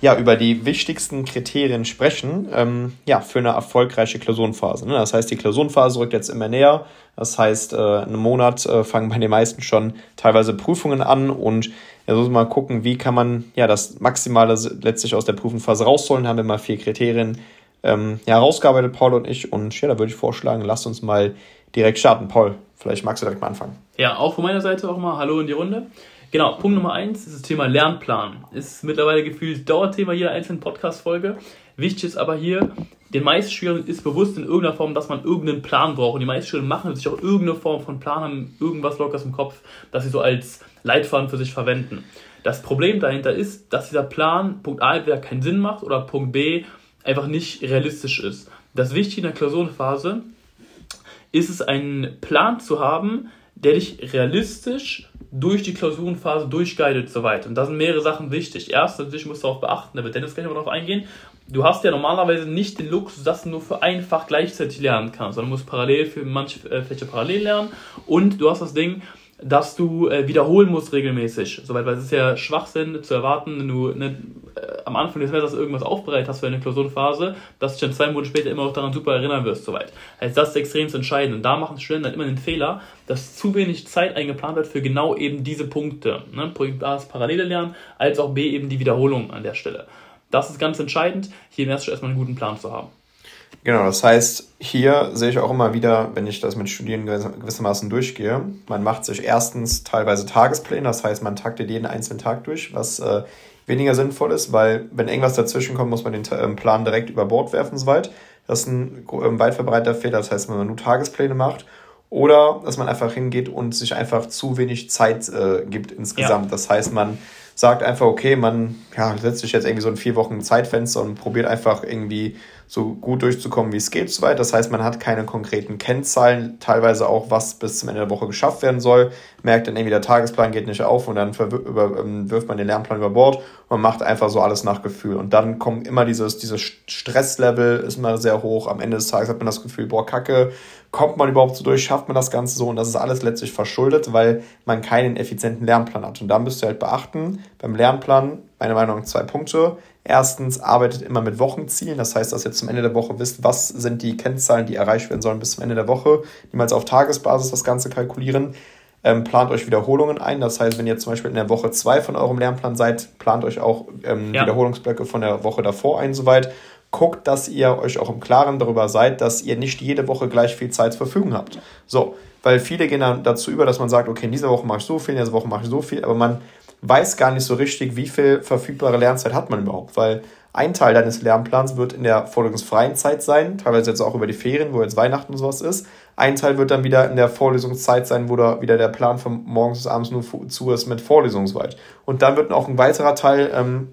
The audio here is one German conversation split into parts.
ja, über die wichtigsten Kriterien sprechen ähm, ja, für eine erfolgreiche Klausurenphase. Ne? Das heißt, die Klausurenphase rückt jetzt immer näher. Das heißt, äh, in einem Monat äh, fangen bei den meisten schon teilweise Prüfungen an und ja, so mal gucken, wie kann man ja das Maximale letztlich aus der Prüfungsphase rausholen. Haben wir mal vier Kriterien ähm, ja, herausgearbeitet, Paul und ich. Und ja, da würde ich vorschlagen, lasst uns mal direkt starten. Paul, vielleicht magst du direkt mal anfangen. Ja, auch von meiner Seite auch mal Hallo in die Runde. Genau, Punkt Nummer eins ist das Thema Lernplan. Ist mittlerweile gefühlt Dauerthema jeder einzelnen Podcast-Folge. Wichtig ist aber hier, den meisten Schülern ist bewusst in irgendeiner Form, dass man irgendeinen Plan braucht. Und die meisten Schüler machen sich auch irgendeine Form von Plan, haben irgendwas Lockeres im Kopf, das sie so als Leitfaden für sich verwenden. Das Problem dahinter ist, dass dieser Plan, Punkt A, entweder keinen Sinn macht oder Punkt B, einfach nicht realistisch ist. Das Wichtige in der Klausurenphase ist es, einen Plan zu haben, der dich realistisch durch die Klausurenphase durchguidet soweit. Und da sind mehrere Sachen wichtig. Erst natürlich musst du darauf beachten, da wird Dennis gleich noch darauf eingehen. Du hast ja normalerweise nicht den Luxus, dass du nur für ein Fach gleichzeitig lernen kannst, sondern musst parallel für manche äh, Fächer parallel lernen. Und du hast das Ding, dass du äh, wiederholen musst regelmäßig. Soweit, weil es ist ja Schwachsinn zu erwarten, wenn du ne, äh, am Anfang des Semesters irgendwas aufbereitet hast für eine Klausurenphase, dass du dich dann zwei Monate später immer noch daran super erinnern wirst. Soweit. Heißt, das ist extrem entscheidend. Und da machen Studenten dann immer den Fehler, dass zu wenig Zeit eingeplant wird für genau eben diese Punkte. Ne? Punkt A ist parallele Lernen, als auch B eben die Wiederholung an der Stelle. Das ist ganz entscheidend, hier im ersten erstmal einen guten Plan zu haben. Genau, das heißt, hier sehe ich auch immer wieder, wenn ich das mit Studien gewissermaßen durchgehe, man macht sich erstens teilweise Tagespläne, das heißt, man taktet jeden einzelnen Tag durch, was äh, weniger sinnvoll ist, weil wenn irgendwas dazwischen kommt, muss man den ähm, Plan direkt über Bord werfen, soweit. Das ist ein ähm, weit verbreiteter Fehler, das heißt, wenn man nur Tagespläne macht oder dass man einfach hingeht und sich einfach zu wenig Zeit äh, gibt insgesamt. Ja. Das heißt, man sagt einfach, okay, man ja, setzt sich jetzt irgendwie so ein vier Wochen Zeitfenster und probiert einfach irgendwie so gut durchzukommen, wie es geht, soweit. Das heißt, man hat keine konkreten Kennzahlen, teilweise auch, was bis zum Ende der Woche geschafft werden soll. Merkt dann irgendwie, der Tagesplan geht nicht auf und dann ähm, wirft man den Lernplan über Bord und macht einfach so alles nach Gefühl. Und dann kommt immer dieses, dieses Stresslevel ist immer sehr hoch. Am Ende des Tages hat man das Gefühl, boah, kacke, kommt man überhaupt so durch, schafft man das Ganze so und das ist alles letztlich verschuldet, weil man keinen effizienten Lernplan hat. Und da müsst ihr halt beachten, beim Lernplan, meiner Meinung nach zwei Punkte. Erstens, arbeitet immer mit Wochenzielen. Das heißt, dass ihr zum Ende der Woche wisst, was sind die Kennzahlen, die erreicht werden sollen bis zum Ende der Woche. Niemals auf Tagesbasis das Ganze kalkulieren. Ähm, plant euch Wiederholungen ein. Das heißt, wenn ihr zum Beispiel in der Woche 2 von eurem Lernplan seid, plant euch auch ähm, ja. Wiederholungsblöcke von der Woche davor ein, soweit. Guckt, dass ihr euch auch im Klaren darüber seid, dass ihr nicht jede Woche gleich viel Zeit zur Verfügung habt. So, weil viele gehen dann dazu über, dass man sagt, okay, in dieser Woche mache ich so viel, in dieser Woche mache ich so viel, aber man weiß gar nicht so richtig, wie viel verfügbare Lernzeit hat man überhaupt, weil ein Teil deines Lernplans wird in der vorlesungsfreien Zeit sein, teilweise jetzt auch über die Ferien, wo jetzt Weihnachten und sowas ist. Ein Teil wird dann wieder in der Vorlesungszeit sein, wo da wieder der Plan von morgens bis abends nur zu ist mit Vorlesungsweit. Und dann wird auch ein weiterer Teil ähm,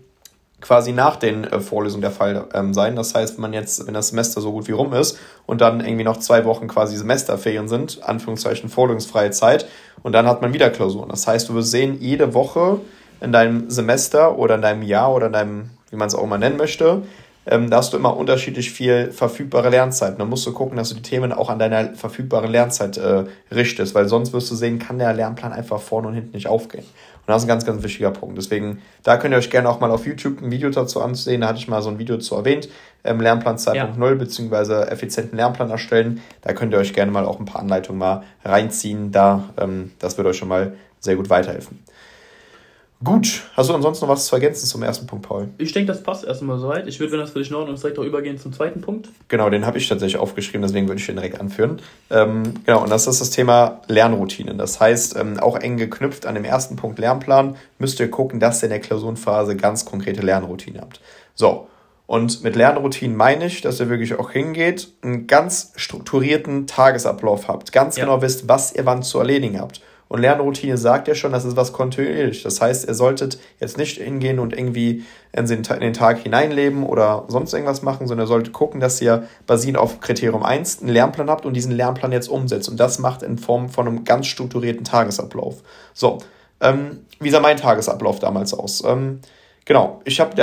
quasi nach den äh, Vorlesungen der Fall ähm, sein. Das heißt, wenn man jetzt, wenn das Semester so gut wie rum ist und dann irgendwie noch zwei Wochen quasi Semesterferien sind, Anführungszeichen vorlesungsfreie Zeit, und dann hat man wieder Klausuren. Das heißt, du wirst sehen, jede Woche in deinem Semester oder in deinem Jahr oder in deinem, wie man es auch immer nennen möchte, ähm, da hast du immer unterschiedlich viel verfügbare Lernzeit. Dann musst du gucken, dass du die Themen auch an deiner verfügbaren Lernzeit äh, richtest, weil sonst wirst du sehen, kann der Lernplan einfach vorne und hinten nicht aufgehen. Und das ist ein ganz, ganz wichtiger Punkt. Deswegen, da könnt ihr euch gerne auch mal auf YouTube ein Video dazu ansehen. Da hatte ich mal so ein Video zu erwähnt. Ähm, Lernplan 2.0 ja. beziehungsweise effizienten Lernplan erstellen. Da könnt ihr euch gerne mal auch ein paar Anleitungen mal reinziehen. Da, ähm, das wird euch schon mal sehr gut weiterhelfen. Gut, hast du ansonsten noch was zu ergänzen zum ersten Punkt, Paul? Ich denke, das passt erstmal soweit. Ich würde, wenn das für dich in Ordnung ist, direkt auch übergehen zum zweiten Punkt. Genau, den habe ich tatsächlich aufgeschrieben, deswegen würde ich den direkt anführen. Ähm, genau, und das ist das Thema Lernroutinen. Das heißt, ähm, auch eng geknüpft an dem ersten Punkt Lernplan, müsst ihr gucken, dass ihr in der Klausurenphase ganz konkrete Lernroutinen habt. So, und mit Lernroutinen meine ich, dass ihr wirklich auch hingeht, einen ganz strukturierten Tagesablauf habt, ganz ja. genau wisst, was ihr wann zu erledigen habt Und Lernroutine sagt ja schon, das ist was kontinuierlich. Das heißt, ihr solltet jetzt nicht hingehen und irgendwie in den, Tag hineinleben oder sonst irgendwas machen, sondern ihr solltet gucken, dass ihr basierend auf Kriterium 1 einen Lernplan habt und diesen Lernplan jetzt umsetzt. Und das macht in Form von einem ganz strukturierten Tagesablauf. So, ähm, wie sah mein Tagesablauf damals aus? Ähm, Genau, ich habe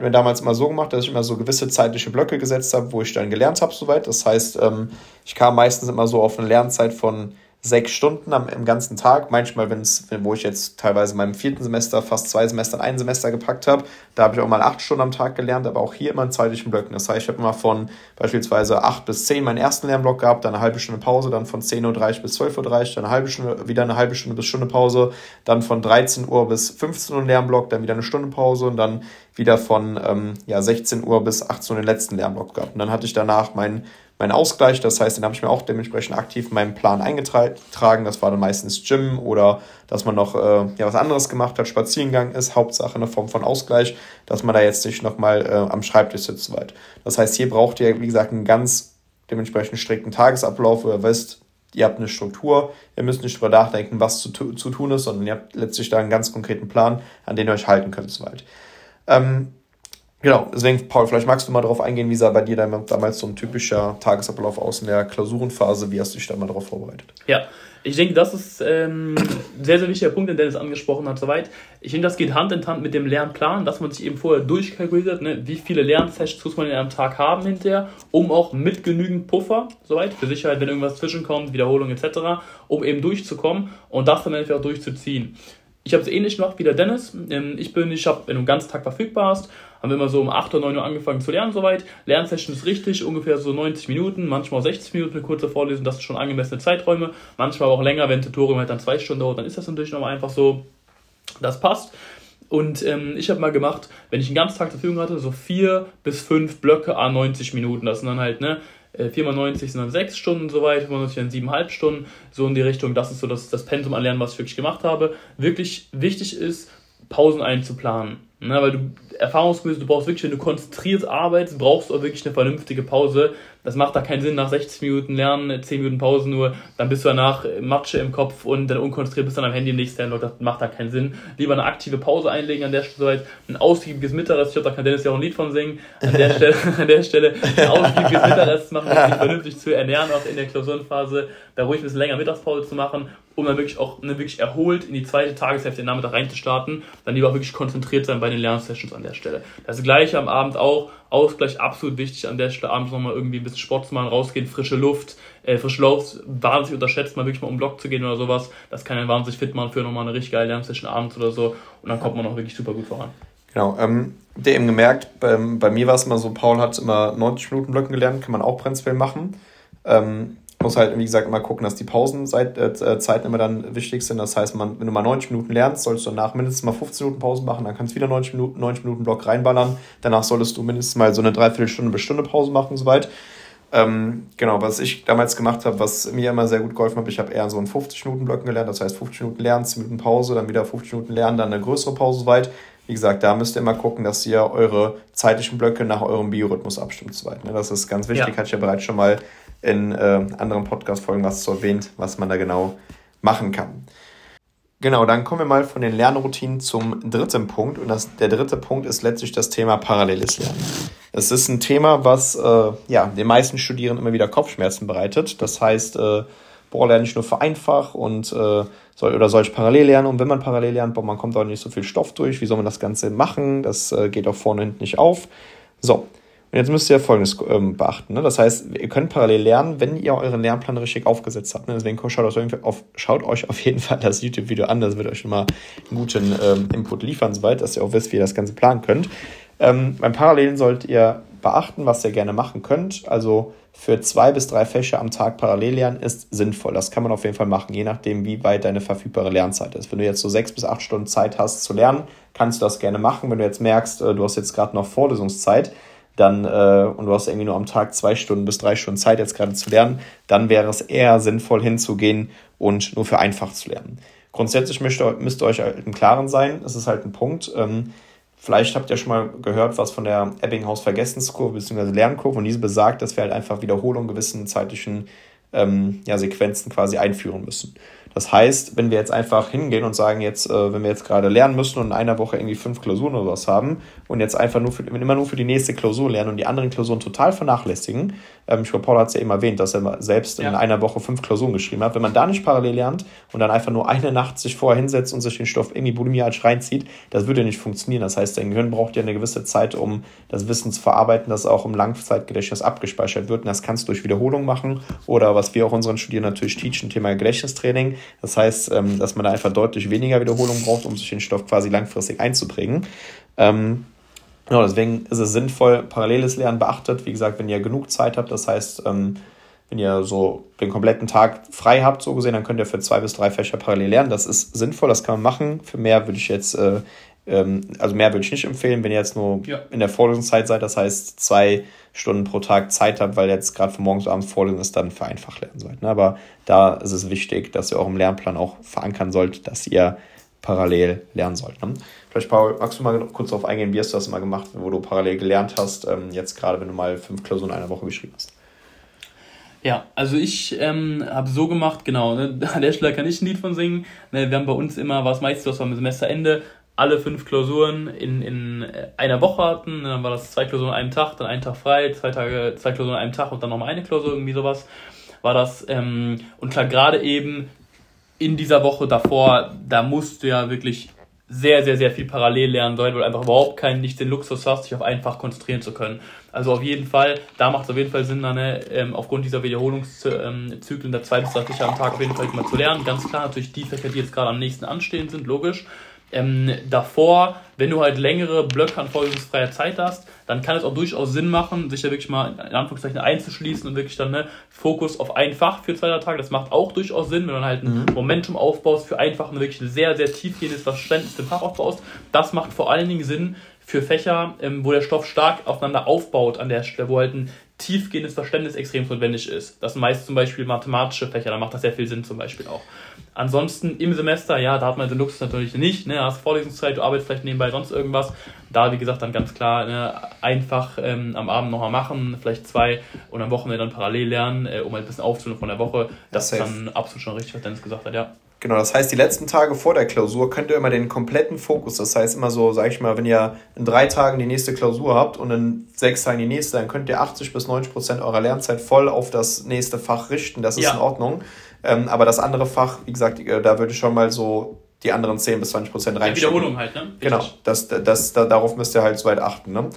mir damals immer so gemacht, dass ich immer so gewisse zeitliche Blöcke gesetzt habe, wo ich dann gelernt habe soweit. Das heißt, ähm, ich kam meistens immer so auf eine Lernzeit von sechs Stunden am, im ganzen Tag. Manchmal, wenn's, wo ich jetzt teilweise in meinem vierten Semester fast zwei Semester in ein Semester gepackt habe, da habe ich auch mal acht Stunden am Tag gelernt, aber auch hier immer in zeitlichen Blöcken. Das heißt, ich habe immer von beispielsweise acht bis zehn meinen ersten Lernblock gehabt, dann eine halbe Stunde Pause, dann von 10.30 Uhr bis 12.30 Uhr, dann eine halbe Stunde, wieder eine halbe Stunde bis Stunde Pause, dann von 13 Uhr bis 15 Uhr Lernblock, dann wieder eine Stunde Pause und dann wieder von ähm, ja, 16 Uhr bis 18 Uhr den letzten Lernblock gehabt. Und dann hatte ich danach meinen mein Ausgleich. Das heißt, den habe ich mir auch dementsprechend aktiv in meinen Plan eingetragen. Das war dann meistens Gym oder dass man noch äh, ja, was anderes gemacht hat, Spazierengang ist, Hauptsache eine Form von Ausgleich, dass man da jetzt nicht nochmal äh, am Schreibtisch sitzt weit. Das heißt, hier braucht ihr, wie gesagt, einen ganz dementsprechend strikten Tagesablauf, wo ihr wisst, ihr habt eine Struktur, ihr müsst nicht drüber nachdenken, was zu, zu tun ist, sondern ihr habt letztlich da einen ganz konkreten Plan, an den ihr euch halten könnt soweit. Ähm, Genau, deswegen, Paul, vielleicht magst du mal darauf eingehen, wie sah bei dir damals so ein typischer Tagesablauf aus in der Klausurenphase? Wie hast du dich da mal darauf vorbereitet? Ja, ich denke, das ist ähm, ein sehr, sehr wichtiger Punkt, den Dennis angesprochen hat, soweit. Ich denke, das geht Hand in Hand mit dem Lernplan, dass man sich eben vorher durchkalkuliert, ne, wie viele Lernsessions muss man in einem Tag haben hinterher, um auch mit genügend Puffer, soweit, für Sicherheit, wenn irgendwas zwischenkommt, Wiederholung etc., um eben durchzukommen und das dann einfach durchzuziehen. Ich habe es ähnlich gemacht wie der Dennis. Ähm, ich bin, ich habe, wenn du den ganzen Tag verfügbar hast, haben wir immer so um 8 oder 9 Uhr angefangen zu lernen soweit. Lernsession ist richtig, ungefähr so 90 Minuten, manchmal auch 60 Minuten eine kurze Vorlesung, das sind schon angemessene Zeiträume. Manchmal auch länger, wenn Tutorium halt dann zwei Stunden dauert, dann ist das natürlich nochmal einfach so, das passt. Und ähm, ich habe mal gemacht, wenn ich einen ganzen Tag zur Verfügung hatte, so vier bis fünf Blöcke a 90 Minuten. Das sind dann halt, ne, 4 mal 90 sind dann 6 Stunden soweit, 95 dann 7,5 Stunden, so in die Richtung. Das ist so das, das Pensum an Lernen, was ich wirklich gemacht habe. Wirklich wichtig ist, Pausen einzuplanen. Ne, weil du erfahrungsgemäß, du brauchst wirklich, wenn du konzentriert arbeitest, brauchst du auch wirklich eine vernünftige Pause. Das macht da keinen Sinn, nach 60 Minuten Lernen, 10 Minuten Pause nur, dann bist du danach Matsche im Kopf und dann unkonzentriert bist dann am Handy im nächsten Lernblock. Das macht da keinen Sinn. Lieber eine aktive Pause einlegen an der Stelle, ein ausgiebiges Mittagessen. Ich glaube, da kann Dennis ja auch ein Lied von singen. An der Stelle, an der Stelle ein ausgiebiges Mittagessen machen, um sich vernünftig zu ernähren, auch in der Klausurenphase, da ruhig ein bisschen länger Mittagspause zu machen um dann wirklich auch ne, wirklich erholt in die zweite Tageshälfte den Nachmittag reinzustarten, dann lieber auch wirklich konzentriert sein bei den Lernsessions an der Stelle. Das gleiche am Abend auch, Ausgleich absolut wichtig an der Stelle, abends nochmal irgendwie ein bisschen Sport zu machen, rausgehen, frische Luft, äh, frische Luft, wahnsinnig unterschätzt, mal wirklich mal um Block zu gehen oder sowas, das kann einen wahnsinnig fit machen für nochmal eine richtig geile Lernsession abends oder so und dann kommt man auch wirklich super gut voran. Genau, ähm, der eben gemerkt, bei, bei mir war es immer so, Paul hat immer 90 Minuten Blöcken gelernt, kann man auch prinzipiell machen. Ähm, muss halt, wie gesagt, immer gucken, dass die Pausenzeiten äh, immer dann wichtig sind. Das heißt, man, wenn du mal 90 Minuten lernst, solltest du danach mindestens mal 15 Minuten Pause machen, dann kannst du wieder 90 Minuten, 90 Minuten Block reinballern. Danach solltest du mindestens mal so eine Dreiviertelstunde bis Stunde Pause machen und so weiter. Ähm, genau, was ich damals gemacht habe, was mir immer sehr gut geholfen hat, ich habe eher so einen 50-Minuten-Blöcken gelernt, das heißt 50 Minuten lernen, 10 Minuten Pause, dann wieder 50 Minuten lernen, dann eine größere Pause weit. Wie gesagt, da müsst ihr immer gucken, dass ihr eure zeitlichen Blöcke nach eurem Biorhythmus abstimmt. So weit, ne? Das ist ganz wichtig, ja. hatte ich ja bereits schon mal in äh, anderen Podcast-Folgen was zu erwähnt, was man da genau machen kann. Genau, dann kommen wir mal von den Lernroutinen zum dritten Punkt. Und das, der dritte Punkt ist letztlich das Thema paralleles Lernen. Es ist ein Thema, was äh, ja, den meisten Studierenden immer wieder Kopfschmerzen bereitet. Das heißt, äh, boah, lerne ich nur vereinfacht und äh, soll, oder soll ich parallel lernen? Und wenn man parallel lernt, boah, man kommt auch nicht so viel Stoff durch. Wie soll man das Ganze machen? Das äh, geht auch vorne und hinten nicht auf. So, und jetzt müsst ihr Folgendes ähm, beachten. Ne? Das heißt, ihr könnt parallel lernen, wenn ihr euren Lernplan richtig aufgesetzt habt. Ne? Deswegen schaut euch, auf, schaut euch auf jeden Fall das YouTube-Video an. Das wird euch immer einen guten ähm, Input liefern, soweit, dass ihr auch wisst, wie ihr das Ganze planen könnt. Ähm, beim Parallelen solltet ihr beachten, was ihr gerne machen könnt. Also für zwei bis drei Fächer am Tag parallel lernen ist sinnvoll. Das kann man auf jeden Fall machen, je nachdem, wie weit deine verfügbare Lernzeit ist. Wenn du jetzt so sechs bis acht Stunden Zeit hast zu lernen, kannst du das gerne machen. Wenn du jetzt merkst, äh, du hast jetzt gerade noch Vorlesungszeit, dann, äh, und du hast irgendwie nur am Tag zwei Stunden bis drei Stunden Zeit jetzt gerade zu lernen, dann wäre es eher sinnvoll hinzugehen und nur für einfach zu lernen. Grundsätzlich müsst ihr, müsst ihr euch halt im Klaren sein, das ist halt ein Punkt. Ähm, vielleicht habt ihr schon mal gehört, was von der Ebbinghaus-Vergessenskurve bzw. Lernkurve und diese besagt, dass wir halt einfach Wiederholung gewissen zeitlichen ähm, ja, Sequenzen quasi einführen müssen. Das heißt, wenn wir jetzt einfach hingehen und sagen, jetzt, äh, wenn wir jetzt gerade lernen müssen und in einer Woche irgendwie fünf Klausuren oder was haben und jetzt einfach nur für, immer nur für die nächste Klausur lernen und die anderen Klausuren total vernachlässigen, ähm, ich glaube, Paul hat es ja eben erwähnt, dass er selbst ja. in einer Woche fünf Klausuren geschrieben hat, wenn man da nicht parallel lernt und dann einfach nur eine Nacht sich vorher hinsetzt und sich den Stoff irgendwie bulimisch reinzieht, das würde nicht funktionieren. Das heißt, dein Gehirn braucht ja eine gewisse Zeit, um das Wissen zu verarbeiten, das auch im Langzeitgedächtnis abgespeichert wird und das kannst du durch Wiederholung machen oder was wir auch unseren Studierenden natürlich teachen, Thema Gedächtnistraining. Das heißt, ähm, dass man da einfach deutlich weniger Wiederholung braucht, um sich den Stoff quasi langfristig einzubringen. Ähm, genau, deswegen ist es sinnvoll, paralleles Lernen beachtet. Wie gesagt, wenn ihr genug Zeit habt, das heißt, ähm, wenn ihr so den kompletten Tag frei habt, so gesehen, dann könnt ihr für zwei bis drei Fächer parallel lernen. Das ist sinnvoll, das kann man machen. Für mehr würde ich jetzt, äh, also mehr würde ich nicht empfehlen, wenn ihr jetzt nur ja. in der Vorlesungszeit seid, das heißt zwei Stunden pro Tag Zeit habt, weil jetzt gerade von morgens bis abends Vorlesung ist, dann für einfach lernen sollt. Ne? Aber da ist es wichtig, dass ihr eurem Lernplan auch verankern sollt, dass ihr parallel lernen sollt. Ne? Vielleicht, Paul, magst du mal kurz darauf eingehen, wie hast du das mal gemacht, wo du parallel gelernt hast, ähm, jetzt gerade, wenn du mal fünf Klausuren in einer Woche geschrieben hast? Ja, also ich ähm, habe so gemacht, genau, ne, an der Stelle kann ich ein Lied von singen. Ne, wir haben bei uns immer, was meistens, was am Semesterende, alle fünf Klausuren in, in einer Woche hatten. Dann war das zwei Klausuren an einem Tag, dann einen Tag frei, zwei Tage, zwei Klausuren an einem Tag und dann nochmal eine Klausur, irgendwie sowas. War das, ähm, und klar, gerade eben in dieser Woche davor, da musst du ja wirklich sehr, sehr, sehr viel parallel lernen weil du einfach überhaupt keinen, nicht den Luxus hast, sich auf ein Fach konzentrieren zu können. Also auf jeden Fall, da macht es auf jeden Fall Sinn, dann, ne, ähm, aufgrund dieser Wiederholungszyklen der zwei bis drei am Tag auf jeden Fall mal zu lernen. Ganz klar natürlich die Fächer, die jetzt gerade am nächsten anstehen sind, logisch. Ähm, davor, wenn du halt längere Blöcke an vorlesungsfreier Zeit hast, dann kann es auch durchaus Sinn machen, sich da wirklich mal in Anführungszeichen einzuschließen und wirklich dann ne, Fokus auf ein Fach für zwei drei Tage. Das macht auch durchaus Sinn, wenn du halt ein mhm. Momentum aufbaust für einfach ein wirklich sehr, sehr tiefgehendes Verständnis im Fach aufbaust. Das macht vor allen Dingen Sinn für Fächer, ähm, wo der Stoff stark aufeinander aufbaut an der Stelle, wo halt ein tiefgehendes Verständnis extrem notwendig ist. Das sind meist zum Beispiel mathematische Fächer, da macht das sehr viel Sinn zum Beispiel auch. Ansonsten im Semester, ja, da hat man den Luxus natürlich nicht, ne, hast Vorlesungszeit, du arbeitest vielleicht nebenbei sonst irgendwas. Da, wie gesagt, dann ganz klar ne, einfach ähm, am Abend nochmal machen, vielleicht zwei und am Wochenende dann parallel lernen, äh, um halt ein bisschen aufzunehmen von der Woche. Das, das ist dann absolut schon richtig, was Dennis gesagt hat, ja. Genau, das heißt, die letzten Tage vor der Klausur könnt ihr immer den kompletten Fokus, das heißt immer so, sag ich mal, wenn ihr in drei Tagen die nächste Klausur habt und in sechs Tagen die nächste, dann könnt ihr 80 bis 90 Prozent eurer Lernzeit voll auf das nächste Fach richten. Das ist ja. in Ordnung. Ähm, aber das andere Fach, wie gesagt, äh, da würde ich schon mal so die anderen 10 bis 20 Prozent reinschieben. Wiederholung halt, ne? Genau, das, das, das, darauf müsst ihr halt so weit achten, ne?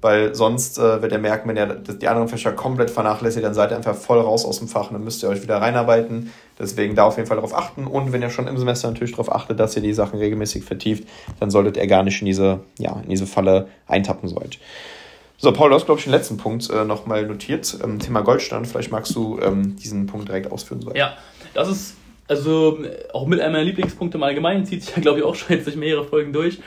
Weil sonst äh, wird ihr merken, wenn ihr die anderen Fächer komplett vernachlässigt, dann seid ihr einfach voll raus aus dem Fach und dann müsst ihr euch wieder reinarbeiten. Deswegen da auf jeden Fall darauf achten. Und wenn ihr schon im Semester natürlich darauf achtet, dass ihr die Sachen regelmäßig vertieft, dann solltet ihr gar nicht in diese, ja, in diese Falle eintappen sollt. So, Paul, du hast, glaube ich, den letzten Punkt äh, nochmal notiert. Ähm, Thema Goldstand. Vielleicht magst du ähm, diesen Punkt direkt ausführen. Soweit. Ja, das ist also auch mit einem meiner Lieblingspunkte im Allgemeinen, zieht sich ja, glaube ich, auch schon jetzt durch mehrere Folgen durch.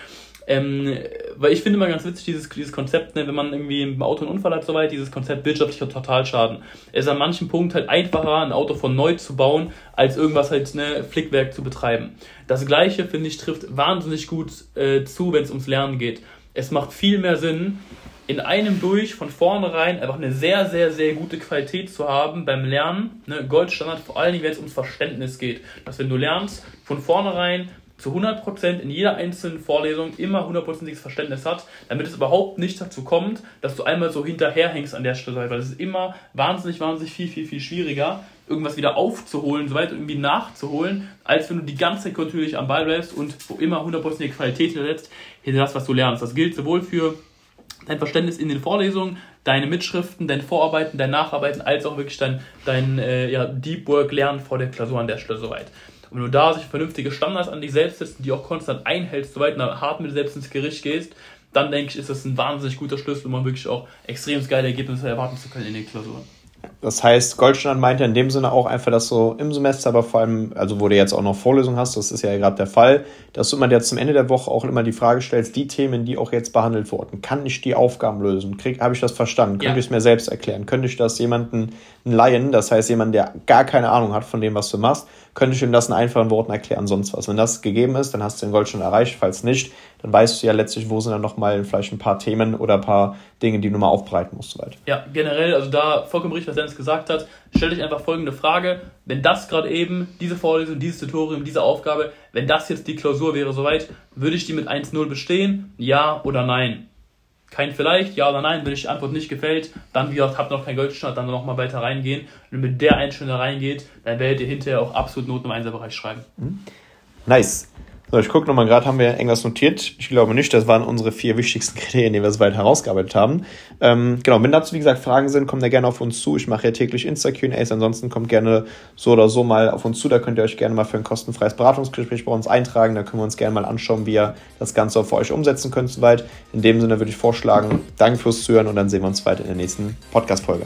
Ähm, weil ich finde immer ganz witzig, dieses, dieses Konzept, ne, wenn man irgendwie im Auto einen Unfall hat, soweit, dieses Konzept wirtschaftlicher Totalschaden. Es ist an manchen Punkten halt einfacher, ein Auto von neu zu bauen, als irgendwas halt, ne, Flickwerk zu betreiben. Das Gleiche, finde ich, trifft wahnsinnig gut äh, zu, wenn es ums Lernen geht. Es macht viel mehr Sinn, in einem durch von vornherein einfach eine sehr, sehr, sehr gute Qualität zu haben beim Lernen. Ne? Goldstandard, vor allen Dingen, wenn es ums Verständnis geht. Dass wenn du lernst, von vornherein zu 100% in jeder einzelnen Vorlesung immer hundertprozentiges Verständnis hat, damit es überhaupt nicht dazu kommt, dass du einmal so hinterherhängst an der Stelle, weil es ist immer wahnsinnig, wahnsinnig viel, viel, viel schwieriger, irgendwas wieder aufzuholen, soweit irgendwie nachzuholen, als wenn du die ganze Zeit kontinuierlich am Ball bleibst und wo immer hundertprozentige Qualität hintersetzt, hinter das, was du lernst. Das gilt sowohl für dein Verständnis in den Vorlesungen, deine Mitschriften, dein Vorarbeiten, dein Nacharbeiten, als auch wirklich dein, dein äh, ja, Deep Work lernen vor der Klausur an der Stelle soweit. Und wenn du da sich vernünftige Standards an dich selbst setzt und die auch konstant einhältst, soweit du hart mit dir selbst ins Gericht gehst, dann denke ich, ist das ein wahnsinnig guter Schlüssel, um wirklich auch extrem geile Ergebnisse erwarten zu können in den Klausuren. Das heißt, Goldstandard meint ja in dem Sinne auch einfach, dass du im Semester, aber vor allem, also wo du jetzt auch noch Vorlesungen hast, das ist ja gerade der Fall, dass du immer jetzt zum Ende der Woche auch immer die Frage stellst, die Themen, die auch jetzt behandelt wurden, kann ich die Aufgaben lösen? Habe ich das verstanden? Ja. Könnte ich es mir selbst erklären? Könnte ich das jemanden leihen, das heißt jemand, der gar keine Ahnung hat von dem, was du machst, könnte ich ihm das in einfachen Worten erklären, sonst was. Wenn das gegeben ist, dann hast du den Goldstandard erreicht, falls nicht, dann weißt du ja letztlich, wo sind dann nochmal vielleicht ein paar Themen oder ein paar Dinge, die du mal aufbereiten musst. Soweit. Ja, generell, also da vollkommen richtig, was Dennis gesagt hat, stell dich einfach folgende Frage, wenn das gerade eben, diese Vorlesung, dieses Tutorium, diese Aufgabe, wenn das jetzt die Klausur wäre soweit, würde ich die mit 1-0 bestehen? Ja oder nein? Kein vielleicht, ja oder nein, wenn euch die Antwort nicht gefällt, dann wie gesagt, habt noch kein Goldstandard, dann nochmal weiter reingehen. Und mit der Einstellung reingeht, dann werdet ihr hinterher auch absolut Noten im Einserbereich schreiben. Mhm. Nice. So, ich gucke nochmal gerade, haben wir irgendwas notiert? Ich glaube nicht, das waren unsere vier wichtigsten Kriterien, die wir soweit herausgearbeitet haben. Ähm, genau, wenn dazu, wie gesagt, Fragen sind, kommt da gerne auf uns zu. Ich mache ja täglich Insta-QAs, ansonsten kommt gerne so oder so mal auf uns zu. Da könnt ihr euch gerne mal für ein kostenfreies Beratungsgespräch bei uns eintragen. Da können wir uns gerne mal anschauen, wie ihr das Ganze auch für euch umsetzen könnt soweit. In dem Sinne würde ich vorschlagen, danke fürs Zuhören und dann sehen wir uns weiter in der nächsten Podcast-Folge.